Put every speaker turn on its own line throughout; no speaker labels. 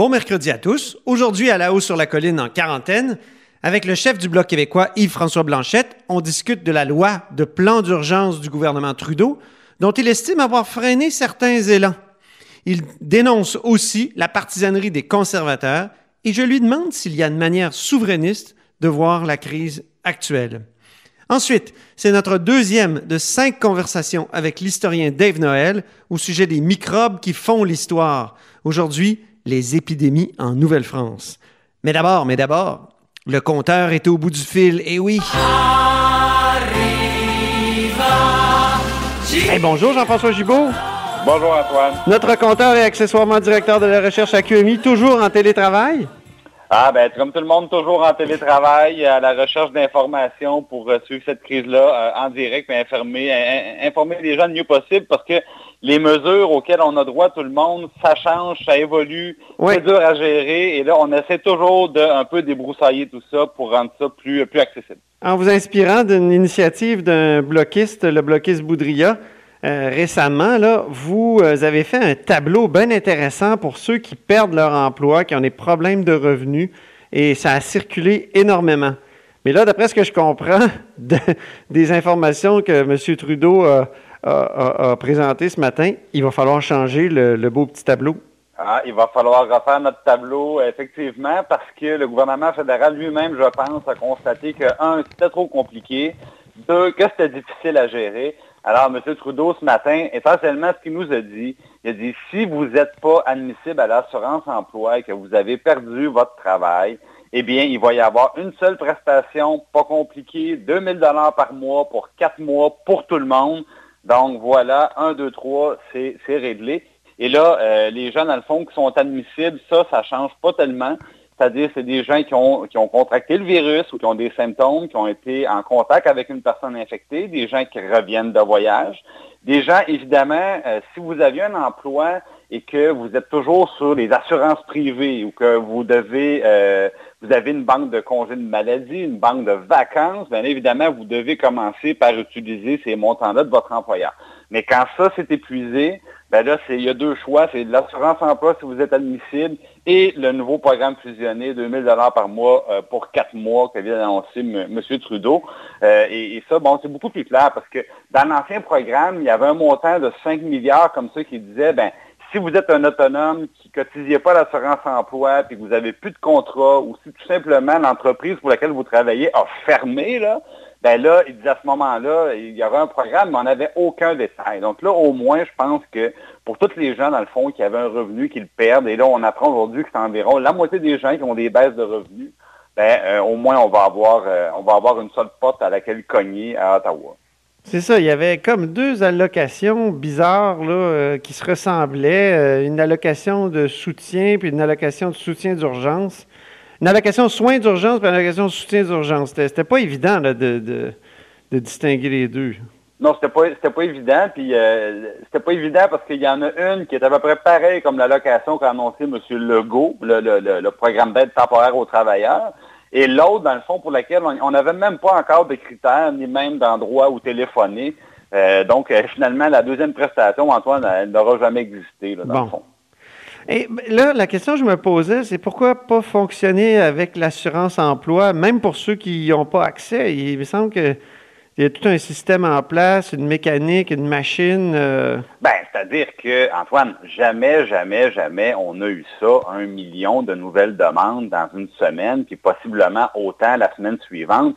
Bon mercredi à tous. Aujourd'hui, à la haut sur la colline en quarantaine, avec le chef du Bloc québécois Yves-François Blanchette, on discute de la loi de plan d'urgence du gouvernement Trudeau, dont il estime avoir freiné certains élans. Il dénonce aussi la partisanerie des conservateurs et je lui demande s'il y a une manière souverainiste de voir la crise actuelle. Ensuite, c'est notre deuxième de cinq conversations avec l'historien Dave Noël au sujet des microbes qui font l'histoire. Aujourd'hui, les épidémies en Nouvelle-France. Mais d'abord, mais d'abord, le compteur est au bout du fil, et oui. Hey, bonjour Jean-François Gibault.
Bonjour Antoine.
Notre compteur est accessoirement directeur de la recherche à QMI, toujours en télétravail?
Ah ben comme tout le monde, toujours en télétravail, à la recherche d'informations pour euh, suivre cette crise-là euh, en direct, mais informer, in- informer les gens le mieux possible parce que les mesures auxquelles on a droit tout le monde, ça change, ça évolue,
Oui.
c'est dur à gérer et là on essaie toujours de un peu débroussailler tout ça pour rendre ça plus, plus accessible.
En vous inspirant d'une initiative d'un bloquiste, le bloquiste Boudria, euh, récemment, là, vous euh, avez fait un tableau bien intéressant pour ceux qui perdent leur emploi, qui ont des problèmes de revenus, et ça a circulé énormément. Mais là, d'après ce que je comprends de- des informations que M. Trudeau a, a- présentées ce matin, il va falloir changer le, le beau petit tableau.
Ah, il va falloir refaire notre tableau, effectivement, parce que le gouvernement fédéral lui-même, je pense, a constaté que, un, c'était trop compliqué, deux, que c'était difficile à gérer. Alors, M. Trudeau, ce matin, essentiellement, ce qu'il nous a dit, il a dit, si vous n'êtes pas admissible à l'assurance emploi et que vous avez perdu votre travail, eh bien, il va y avoir une seule prestation, pas compliquée, 2000 dollars par mois pour quatre mois pour tout le monde. Donc, voilà, un, deux, trois, c'est c'est réglé. Et là, euh, les gens, dans le fond, qui sont admissibles, ça, ça change pas tellement. C'est-à-dire, c'est des gens qui ont, qui ont contracté le virus ou qui ont des symptômes, qui ont été en contact avec une personne infectée, des gens qui reviennent de voyage, des gens, évidemment, euh, si vous aviez un emploi et que vous êtes toujours sur les assurances privées ou que vous devez, euh, vous avez une banque de congés de maladie, une banque de vacances, bien évidemment, vous devez commencer par utiliser ces montants-là de votre employeur. Mais quand ça s'est épuisé, ben là, il y a deux choix. C'est l'assurance emploi si vous êtes admissible et le nouveau programme fusionné, 2000 dollars par mois euh, pour quatre mois que vient d'annoncer M. Trudeau. Euh, et, et ça, bon, c'est beaucoup plus clair parce que dans l'ancien programme, il y avait un montant de 5 milliards comme ça qui disait, ben, si vous êtes un autonome qui ne cotisiez pas l'assurance emploi puis que vous n'avez plus de contrat ou si tout simplement l'entreprise pour laquelle vous travaillez a fermé, là, ben là, il disait à ce moment-là, il y avait un programme, mais on n'avait aucun détail. Donc là, au moins, je pense que pour tous les gens, dans le fond, qui avaient un revenu, qui le perdent, et là, on apprend aujourd'hui que c'est environ la moitié des gens qui ont des baisses de revenus, ben, euh, au moins, on va avoir euh, on va avoir une seule porte à laquelle cogner à Ottawa.
C'est ça, il y avait comme deux allocations bizarres là, euh, qui se ressemblaient. euh, une allocation de soutien puis une allocation de soutien d'urgence. Une allocation de soins d'urgence puis une allocation de soutien d'urgence. C'était, pas évident là, de, de- distinguer les deux.
Non, c'était pas c'était pas évident, puis euh, c'était pas évident parce qu'il y en a une qui est à peu près pareille comme l'allocation qu'a annoncé M. Legault, le, le, le, le programme d'aide temporaire aux travailleurs, et l'autre, dans le fond, pour laquelle on n'avait même pas encore de critères, ni même d'endroit où téléphoner. Euh, donc, euh, finalement, la deuxième prestation, Antoine, elle n'aura jamais existé, là, dans
Bon.
le fond.
Et ben, là, la question que je me posais, c'est pourquoi pas fonctionner avec l'assurance emploi, même pour ceux qui n'y ont pas accès? Il me semble que il y a tout un système en place, une mécanique, une machine. euh,
Ben, c'est-à-dire que, Antoine, jamais, jamais, jamais on a eu ça, un million de nouvelles demandes dans une semaine, puis possiblement autant la semaine suivante.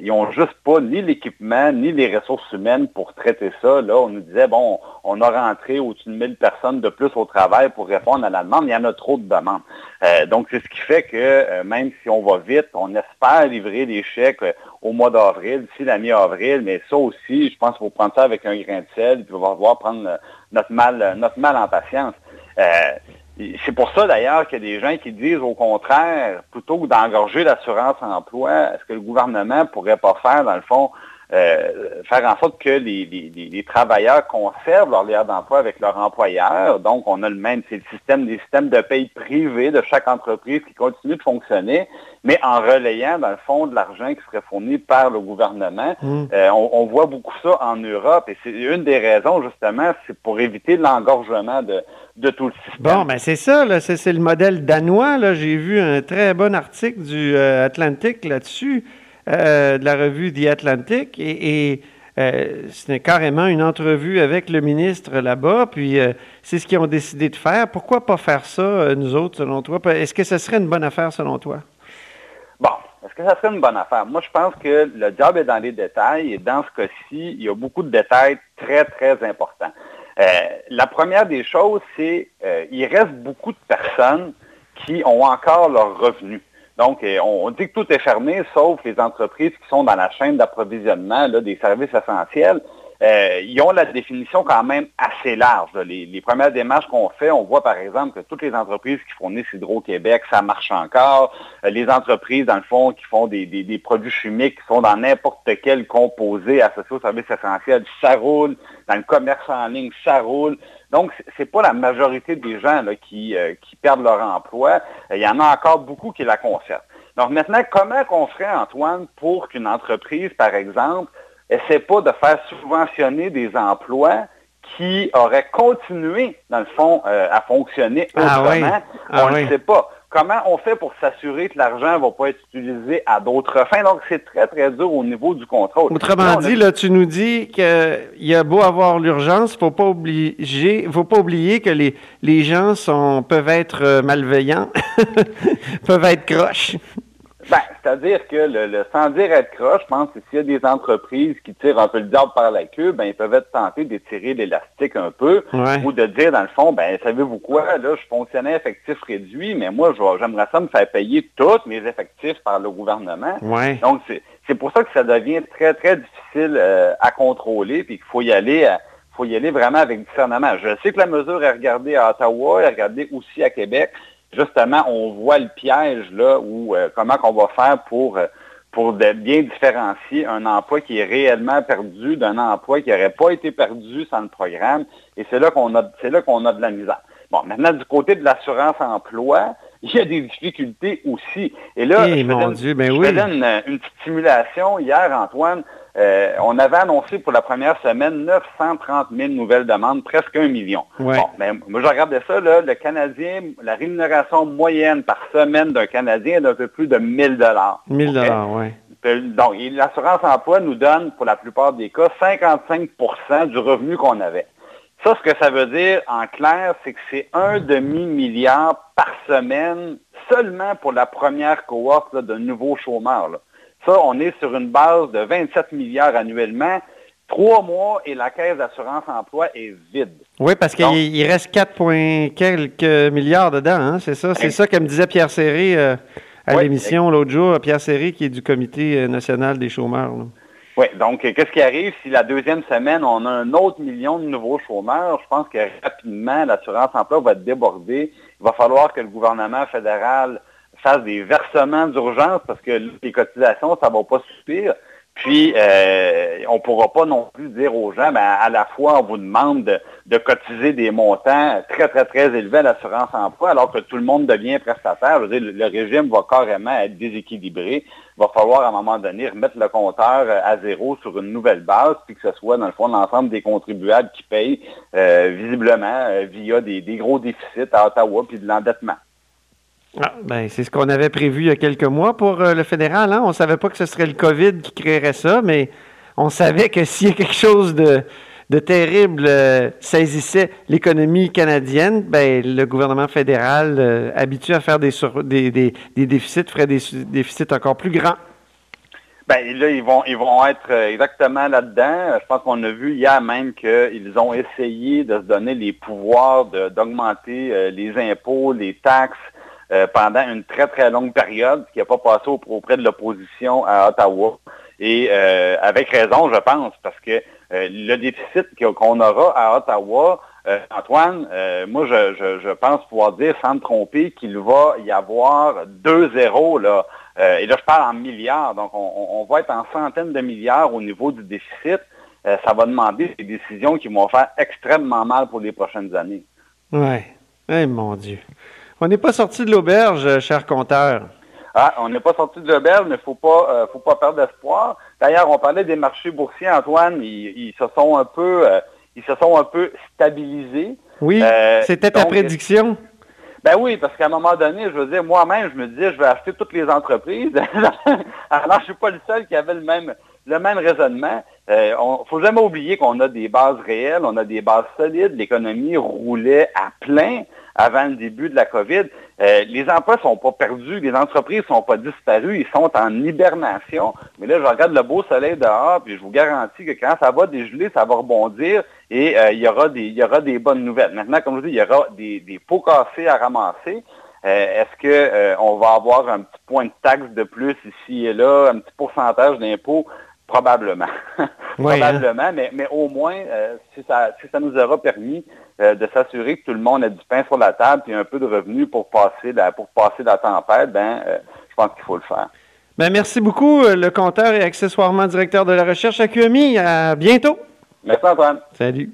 Ils n'ont juste pas ni l'équipement, ni les ressources humaines pour traiter ça. Là, on nous disait, bon, on a rentré au-dessus de 1000 personnes de plus au travail pour répondre à la demande. Il y en a trop de demandes. Euh, donc, c'est ce qui fait que euh, même si on va vite, on espère livrer des chèques euh, au mois d'avril, d'ici la mi-avril, mais ça aussi, je pense qu'il faut prendre ça avec un grain de sel, puis on va voir prendre notre mal, notre mal en patience. C'est pour ça d'ailleurs qu'il y a des gens qui disent au contraire, plutôt que d'engorger l'assurance emploi, est-ce que le gouvernement pourrait pas faire, dans le fond, euh, faire en sorte que les, travailleurs conservent leur lien d'emploi avec leur employeur. Donc, on a le même, c'est le système des systèmes de paye privés de chaque entreprise qui continue de fonctionner, mais en relayant, dans le fond, de l'argent qui serait fourni par le gouvernement. Mmh. Euh, on, voit beaucoup ça en Europe et c'est une des raisons, justement, c'est pour éviter l'engorgement de, de tout le système.
Bon, ben c'est ça, c'est le modèle danois. J'ai vu un très bon article du euh, Atlantic là-dessus. Euh, de la revue The Atlantic et, euh, c'était carrément une entrevue avec le ministre là-bas, puis euh, c'est ce qu'ils ont décidé de faire. Pourquoi pas faire ça, nous autres, selon toi? Est-ce que ce serait une bonne affaire, selon toi?
Bon, est-ce que ça serait une bonne affaire? Moi, je pense que le job est dans les détails, et dans ce cas-ci, il y a beaucoup de détails très, très importants. la première des choses, c'est qu'il reste beaucoup de personnes qui ont encore leurs revenus. Donc, euh, on, dit que tout est fermé, sauf les entreprises qui sont dans la chaîne d'approvisionnement des services essentiels. Euh, ils ont la définition quand même assez large. Les, premières démarches qu'on fait, on voit par exemple que toutes les entreprises qui fournissent Hydro-Québec, ça marche encore. Euh, les entreprises, dans le fond, qui font des, produits chimiques qui sont dans n'importe quel composé associé aux services essentiels, ça roule. Dans le commerce en ligne, ça roule. Donc, ce n'est pas la majorité des gens qui, euh, qui perdent leur emploi. Il y en a encore beaucoup qui la conservent. Donc maintenant, comment qu'on ferait, Antoine, pour qu'une entreprise, par exemple, essaie pas de faire subventionner des emplois qui auraient continué, dans le fond, euh, à fonctionner ah autrement. Ah on ne sait pas. Comment on fait pour s'assurer que l'argent ne va pas être utilisé à d'autres fins? Donc, c'est très, très dur au niveau du contrôle.
Autrement dit, là, tu nous dis qu'il y a beau avoir l'urgence, il ne faut pas oublier que les, les gens sont, peuvent être euh, malveillants, peuvent être croches.
Ben, c'est-à-dire que le, sans dire être croche, je pense que s'il y a des entreprises qui tirent un peu le diable par la queue, ben, ils peuvent être tentés d'étirer l'élastique un peu ou de dire, dans le fond, ben, savez-vous quoi, là, je fonctionnais effectif réduit, mais moi, j'aimerais ça me faire payer tous mes effectifs par le gouvernement. Donc, c'est pour ça que ça devient très, très difficile euh, à contrôler, puis qu'il faut y aller euh, faut y aller vraiment avec discernement. Je sais que la mesure est regardée à Ottawa, est regardée aussi à Québec, justement, on voit le piège là où euh, comment qu'on va faire pour euh, pour bien différencier un emploi qui est réellement perdu d'un emploi qui n'aurait pas été perdu sans le programme. Et c'est là qu'on a c'est là qu'on a de la misère. Bon, maintenant du côté de l'assurance emploi, il y a des difficultés aussi. Et là,
eh, je, mon Dieu, ben oui.
une, une petite simulation hier, Antoine. Euh, on avait annoncé pour la première semaine 930 000 nouvelles demandes, presque un million. Bon, ben, moi, je regardais ça, là, le Canadien, la rémunération moyenne par semaine d'un Canadien est d'un peu plus de 1000 dollars.
1000 dollars, oui.
Donc, l'assurance emploi nous donne, pour la plupart des cas, 55% du revenu qu'on avait. Ça, ce que ça veut dire, en clair, c'est que c'est un demi-milliard par semaine seulement pour la première cohorte de nouveaux chômeurs. Là. Ça, on est sur une base de 27 milliards annuellement. Trois mois et la caisse d'assurance emploi est vide.
Oui, parce qu'il reste 4, quelques milliards dedans, hein, c'est ça? C'est ça que me disait Pierre Serré euh, à l'émission l'autre jour, Pierre Serré qui est du Comité euh, national des chômeurs.
Oui, donc qu'est-ce qui arrive si la deuxième semaine, on a un autre million de nouveaux chômeurs? Je pense que rapidement, l'assurance emploi va être débordée. Il va falloir que le gouvernement fédéral des versements d'urgence parce que les cotisations, ça ne va pas suffire. Puis, euh, on ne pourra pas non plus dire aux gens, ben, à la fois, on vous demande de, cotiser des montants très, très, très élevés à l'assurance emploi, alors que tout le monde devient prestataire. Je veux dire, le, régime va carrément être déséquilibré. Il va falloir, à un moment donné, remettre le compteur à zéro sur une nouvelle base, puis que ce soit, dans le fond, l'ensemble des contribuables qui payent euh, visiblement euh, via des, des gros déficits à Ottawa, puis de l'endettement.
Ah, ben, c'est ce qu'on avait prévu il y a quelques mois pour euh, le fédéral. Hein? On ne savait pas que ce serait le COVID qui créerait ça, mais on savait que s'il y a quelque chose de, terrible euh, saisissait l'économie canadienne, ben, le gouvernement fédéral, euh, habitué à faire des, des, déficits, ferait des déficits encore plus grands.
Ben là, ils vont, ils vont être exactement là-dedans. Je pense qu'on a vu hier même qu'ils ont essayé de se donner les pouvoirs d'augmenter les impôts, les taxes, euh, pendant une très, très longue période, qui n'a pas passé auprès de l'opposition à Ottawa. Et euh, avec raison, je pense, parce que euh, le déficit qu'on aura à Ottawa Antoine, moi, je, pense pouvoir dire, sans me tromper, qu'il va y avoir 2-0, là. Et là, je parle en milliards. Donc, on, va être en centaines de milliards au niveau du déficit. ça va demander des décisions qui vont faire extrêmement mal pour les prochaines années.
Oui. Eh, mon Dieu. On n'est pas sorti de l'auberge, cher compteur.
Ah, on n'est pas sorti de l'auberge, mais il ne faut pas, faut pas perdre d'espoir. D'ailleurs, on parlait des marchés boursiers, Antoine. Ils, se sont un peu ils se sont un peu stabilisés.
Oui, euh, c'était ta prédiction.
Ben oui, parce qu'à un moment donné, je veux dire, moi-même, je me disais, je vais acheter toutes les entreprises. Alors, je ne suis pas le seul qui avait le même, le même raisonnement. Il euh, ne faut jamais oublier qu'on a des bases réelles, on a des bases solides. L'économie roulait à plein avant le début de la COVID. Euh, les emplois ne sont pas perdus, les entreprises ne sont pas disparues, ils sont en hibernation. Mais là, je regarde le beau soleil dehors, puis je vous garantis que quand ça va dégeler, ça va rebondir et euh, il, y aura des, y aura des bonnes nouvelles. Maintenant, comme je dis, il y aura des, des pots cassés à ramasser. Euh, est-ce qu'on va avoir un petit point de taxe de plus ici et là, un petit pourcentage d'impôt? Probablement. Probablement, hein? mais, mais au moins, si, ça, si ça nous aura permis euh, de s'assurer que tout le monde a du pain sur la table et un peu de revenus pour passer la, pour passer la tempête, ben, euh, je pense qu'il faut le faire.
Ben, merci beaucoup, euh, le compteur et accessoirement directeur de la recherche à QMI. À bientôt.
Merci Antoine.
Salut.